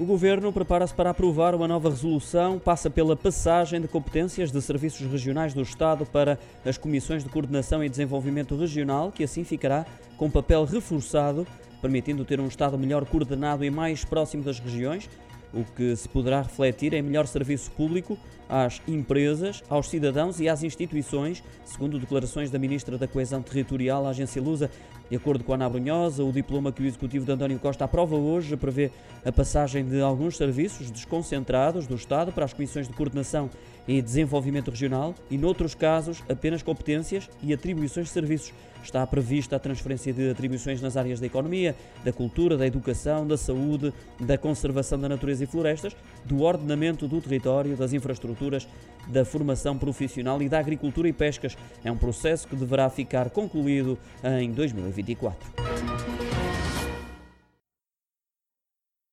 O Governo prepara-se para aprovar uma nova resolução, passa pela passagem de competências de serviços regionais do Estado para as Comissões de Coordenação e Desenvolvimento Regional, que assim ficará com papel reforçado, permitindo ter um Estado melhor coordenado e mais próximo das regiões, o que se poderá refletir em melhor serviço público às empresas, aos cidadãos e às instituições, segundo declarações da Ministra da Coesão Territorial à agência Lusa. De acordo com a Ana Brunhosa, o diploma que o Executivo de António Costa aprova hoje prevê a passagem de alguns serviços desconcentrados do Estado para as Comissões de Coordenação e Desenvolvimento Regional e, noutros casos, apenas competências e atribuições de serviços. Está prevista a transferência de atribuições nas áreas da economia, da cultura, da educação, da saúde, da conservação da natureza e florestas, do ordenamento do território, das infraestruturas, da formação profissional e da agricultura e pescas. É um processo que deverá ficar concluído em 2024.